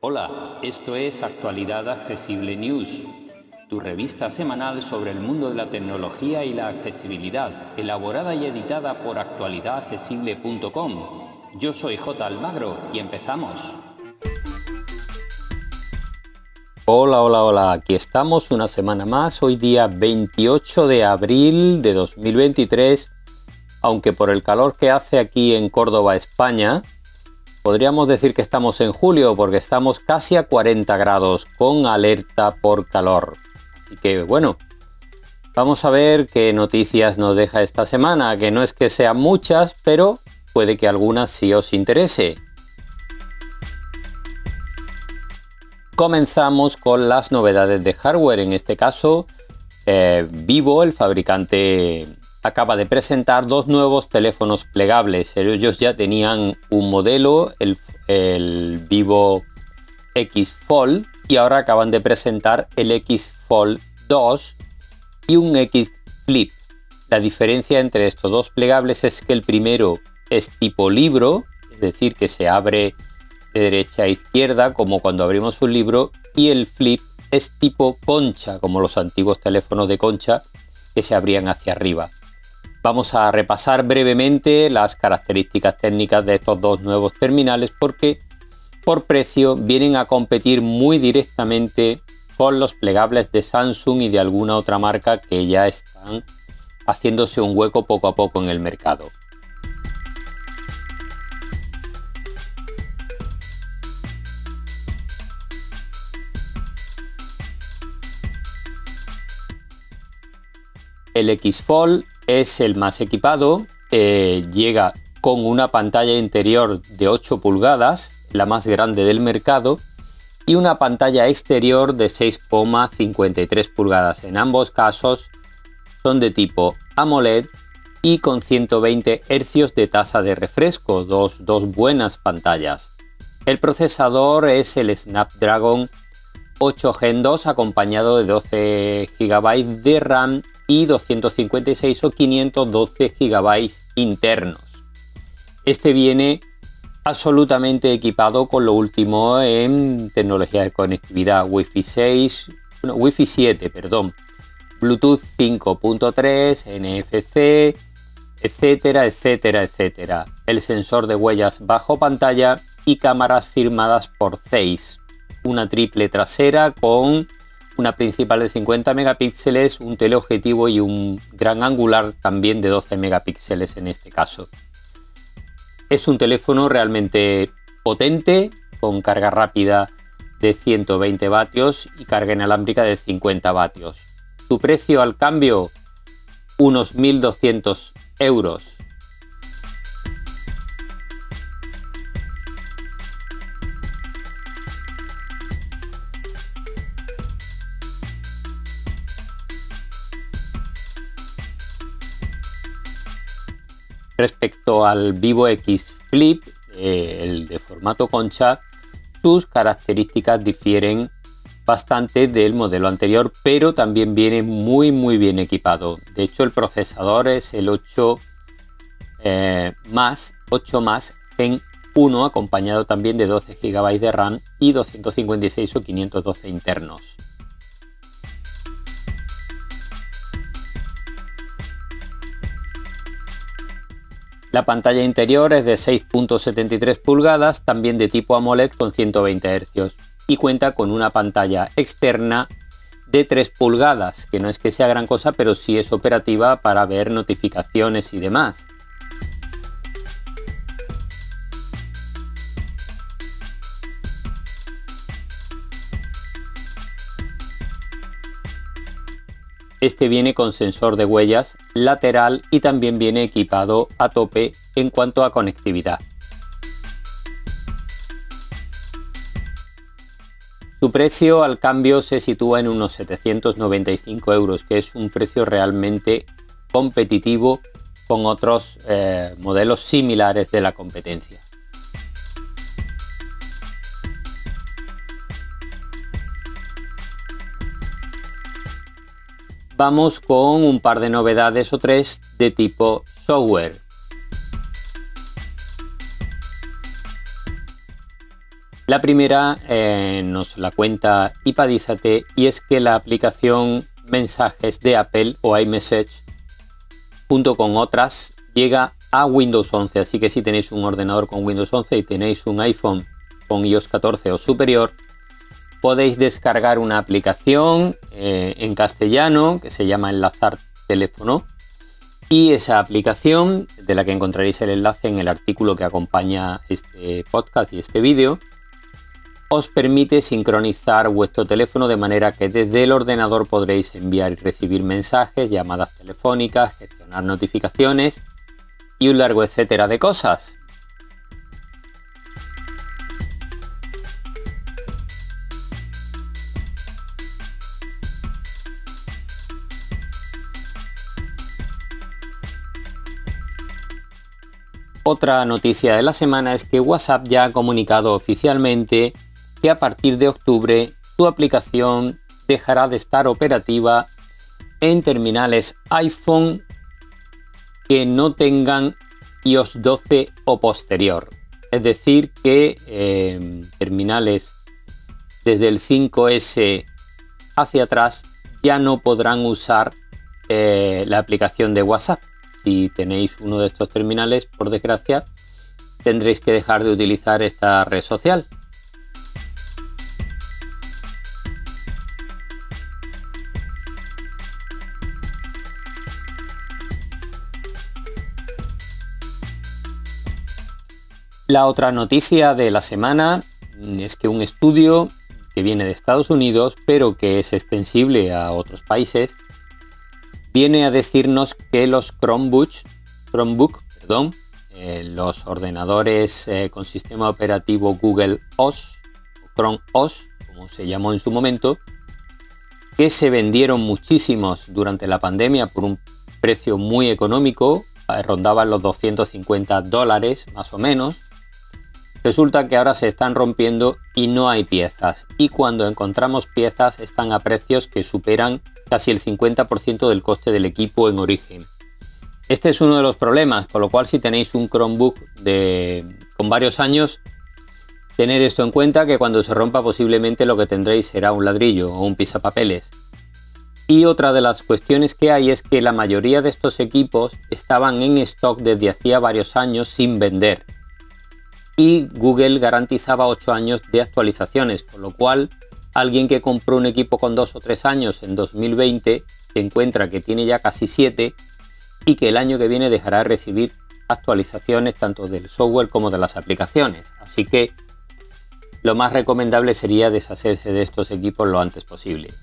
Hola, esto es Actualidad Accesible News, tu revista semanal sobre el mundo de la tecnología y la accesibilidad, elaborada y editada por actualidadaccesible.com. Yo soy J. Almagro y empezamos. Hola, hola, hola, aquí estamos una semana más, hoy día 28 de abril de 2023, aunque por el calor que hace aquí en Córdoba, España, podríamos decir que estamos en julio porque estamos casi a 40 grados con alerta por calor. Así que bueno, vamos a ver qué noticias nos deja esta semana, que no es que sean muchas, pero puede que algunas sí os interese. Comenzamos con las novedades de hardware. En este caso, eh, Vivo, el fabricante, acaba de presentar dos nuevos teléfonos plegables. Ellos ya tenían un modelo, el, el Vivo X Fold, y ahora acaban de presentar el X Fold 2 y un X Flip. La diferencia entre estos dos plegables es que el primero es tipo libro, es decir, que se abre de derecha a izquierda, como cuando abrimos un libro, y el flip es tipo concha, como los antiguos teléfonos de concha que se abrían hacia arriba. Vamos a repasar brevemente las características técnicas de estos dos nuevos terminales porque por precio vienen a competir muy directamente con los plegables de Samsung y de alguna otra marca que ya están haciéndose un hueco poco a poco en el mercado. El X Fold es el más equipado, eh, llega con una pantalla interior de 8 pulgadas, la más grande del mercado, y una pantalla exterior de 6,53 pulgadas. En ambos casos son de tipo AMOLED y con 120 Hz de tasa de refresco, dos, dos buenas pantallas. El procesador es el Snapdragon 8 Gen 2 acompañado de 12 GB de RAM y 256 o 512 GB internos. Este viene absolutamente equipado con lo último en tecnología de conectividad Wi-Fi 6, Wi-Fi 7, perdón, Bluetooth 5.3, NFC, etcétera, etcétera, etcétera. El sensor de huellas bajo pantalla y cámaras firmadas por Zeiss. Una triple trasera con una principal de 50 megapíxeles, un teleobjetivo y un gran angular también de 12 megapíxeles en este caso. Es un teléfono realmente potente, con carga rápida de 120 vatios y carga inalámbrica de 50 vatios. Su precio al cambio, unos 1.200 euros. Respecto al Vivo X Flip, eh, el de formato concha, sus características difieren bastante del modelo anterior, pero también viene muy muy bien equipado. De hecho, el procesador es el 8 eh, más 8 más Gen 1, acompañado también de 12 GB de RAM y 256 o 512 internos. La pantalla interior es de 6.73 pulgadas, también de tipo AMOLED con 120 Hz y cuenta con una pantalla externa de 3 pulgadas, que no es que sea gran cosa, pero sí es operativa para ver notificaciones y demás. Este viene con sensor de huellas lateral y también viene equipado a tope en cuanto a conectividad. Su precio al cambio se sitúa en unos 795 euros, que es un precio realmente competitivo con otros eh, modelos similares de la competencia. vamos con un par de novedades o tres de tipo software. La primera eh, nos la cuenta Ipadízate y es que la aplicación Mensajes de Apple o iMessage junto con otras llega a Windows 11, así que si tenéis un ordenador con Windows 11 y tenéis un iPhone con iOS 14 o superior, podéis descargar una aplicación eh, en castellano que se llama Enlazar Teléfono. Y esa aplicación, de la que encontraréis el enlace en el artículo que acompaña este podcast y este vídeo, os permite sincronizar vuestro teléfono de manera que desde el ordenador podréis enviar y recibir mensajes, llamadas telefónicas, gestionar notificaciones y un largo etcétera de cosas. Otra noticia de la semana es que WhatsApp ya ha comunicado oficialmente que a partir de octubre su aplicación dejará de estar operativa en terminales iPhone que no tengan iOS 12 o posterior. Es decir, que eh, terminales desde el 5S hacia atrás ya no podrán usar eh, la aplicación de WhatsApp. Si tenéis uno de estos terminales, por desgracia, tendréis que dejar de utilizar esta red social. La otra noticia de la semana es que un estudio que viene de Estados Unidos, pero que es extensible a otros países, viene a decirnos que los Chromebooks, Chromebook, perdón, eh, los ordenadores eh, con sistema operativo Google OS, Chrome OS, como se llamó en su momento, que se vendieron muchísimos durante la pandemia por un precio muy económico, eh, rondaban los 250 dólares más o menos, Resulta que ahora se están rompiendo y no hay piezas. Y cuando encontramos piezas están a precios que superan casi el 50% del coste del equipo en origen. Este es uno de los problemas, con lo cual si tenéis un Chromebook de, con varios años, tener esto en cuenta que cuando se rompa posiblemente lo que tendréis será un ladrillo o un pisapapeles. Y otra de las cuestiones que hay es que la mayoría de estos equipos estaban en stock desde hacía varios años sin vender y Google garantizaba 8 años de actualizaciones, con lo cual alguien que compró un equipo con 2 o 3 años en 2020 se encuentra que tiene ya casi 7 y que el año que viene dejará de recibir actualizaciones tanto del software como de las aplicaciones. Así que lo más recomendable sería deshacerse de estos equipos lo antes posible.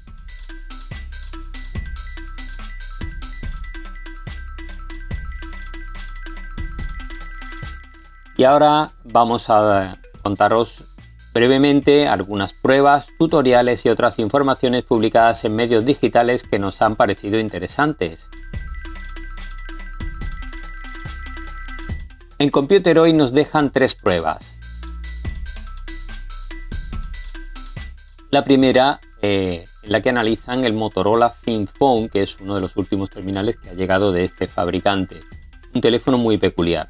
Y ahora vamos a contaros brevemente algunas pruebas, tutoriales y otras informaciones publicadas en medios digitales que nos han parecido interesantes. En Computer hoy nos dejan tres pruebas. La primera, eh, en la que analizan el Motorola ThinPhone, que es uno de los últimos terminales que ha llegado de este fabricante. Un teléfono muy peculiar.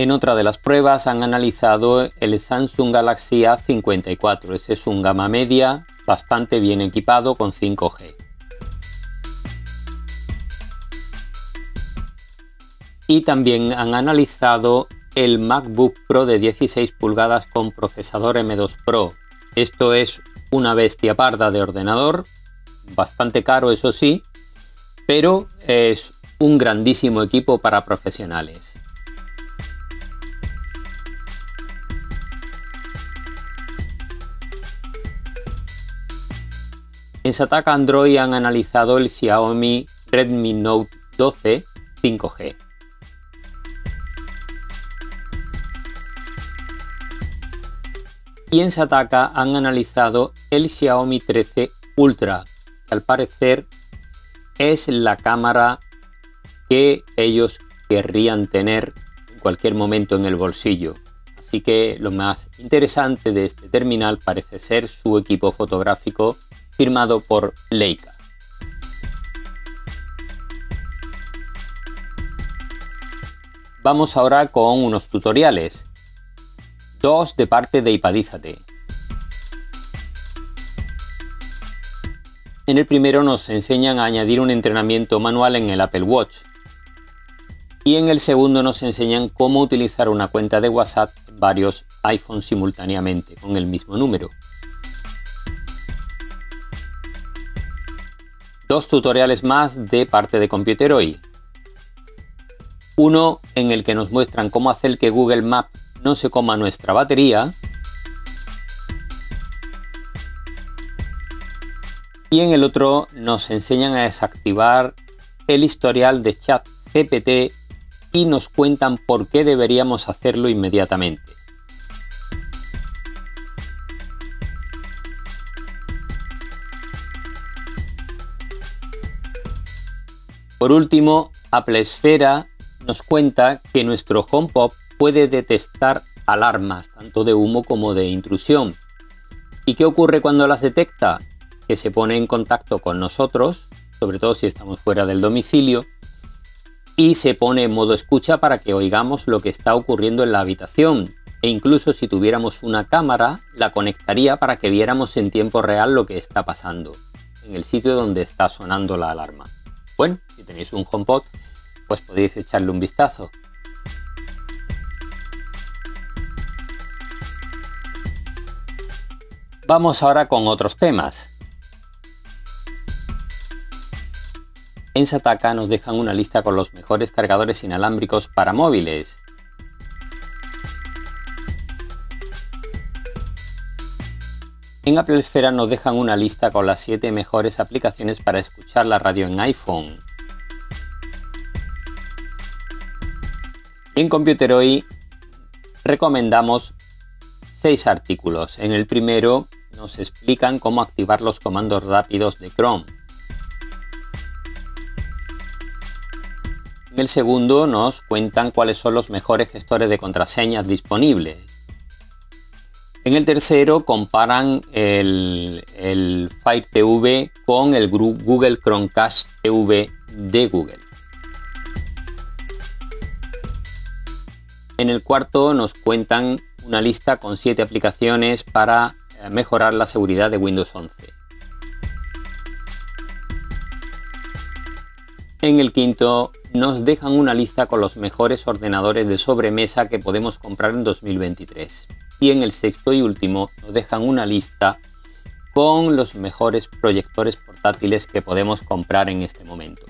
En otra de las pruebas han analizado el Samsung Galaxy A54. Este es un gama media bastante bien equipado con 5G. Y también han analizado el MacBook Pro de 16 pulgadas con procesador M2 Pro. Esto es una bestia parda de ordenador, bastante caro eso sí, pero es un grandísimo equipo para profesionales. En Sataka Android han analizado el Xiaomi Redmi Note 12 5G. Y en Sataka han analizado el Xiaomi 13 Ultra, que al parecer es la cámara que ellos querrían tener en cualquier momento en el bolsillo. Así que lo más interesante de este terminal parece ser su equipo fotográfico firmado por Leica. Vamos ahora con unos tutoriales. Dos de parte de Ipadízate. En el primero nos enseñan a añadir un entrenamiento manual en el Apple Watch. Y en el segundo nos enseñan cómo utilizar una cuenta de WhatsApp en varios iPhones simultáneamente con el mismo número. Dos tutoriales más de parte de Computer Hoy. Uno en el que nos muestran cómo hacer que Google Maps no se coma nuestra batería y en el otro nos enseñan a desactivar el historial de chat GPT y nos cuentan por qué deberíamos hacerlo inmediatamente. Por último, Apple Esfera nos cuenta que nuestro HomePod puede detectar alarmas tanto de humo como de intrusión. ¿Y qué ocurre cuando las detecta? que se pone en contacto con nosotros, sobre todo si estamos fuera del domicilio, y se pone en modo escucha para que oigamos lo que está ocurriendo en la habitación. E incluso si tuviéramos una cámara, la conectaría para que viéramos en tiempo real lo que está pasando en el sitio donde está sonando la alarma. Bueno, si tenéis un HomePod, pues podéis echarle un vistazo. Vamos ahora con otros temas. En Sataka nos dejan una lista con los mejores cargadores inalámbricos para móviles. En Apple Esfera nos dejan una lista con las 7 mejores aplicaciones para escuchar la radio en iPhone. En Computer Hoy recomendamos 6 artículos. En el primero nos explican cómo activar los comandos rápidos de Chrome. En el segundo nos cuentan cuáles son los mejores gestores de contraseñas disponibles. En el tercero comparan el, Fire TV con el Google Chromecast TV de Google. En el cuarto nos cuentan una lista con siete aplicaciones para eh, mejorar la seguridad de Windows 11. En el quinto nos dejan una lista con los mejores ordenadores de sobremesa que podemos comprar en 2023. Y en el sexto y último nos dejan una lista con los mejores proyectores portátiles que podemos comprar en este momento.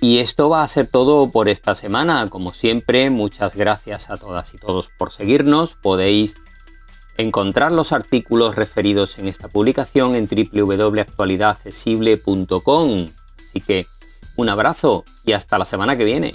Y esto va a ser todo por esta semana. Como siempre, muchas gracias a todas y todos por seguirnos. Podéis encontrar los artículos referidos en esta publicación en www.actualidadaccesible.com. Así que un abrazo y hasta la semana que viene.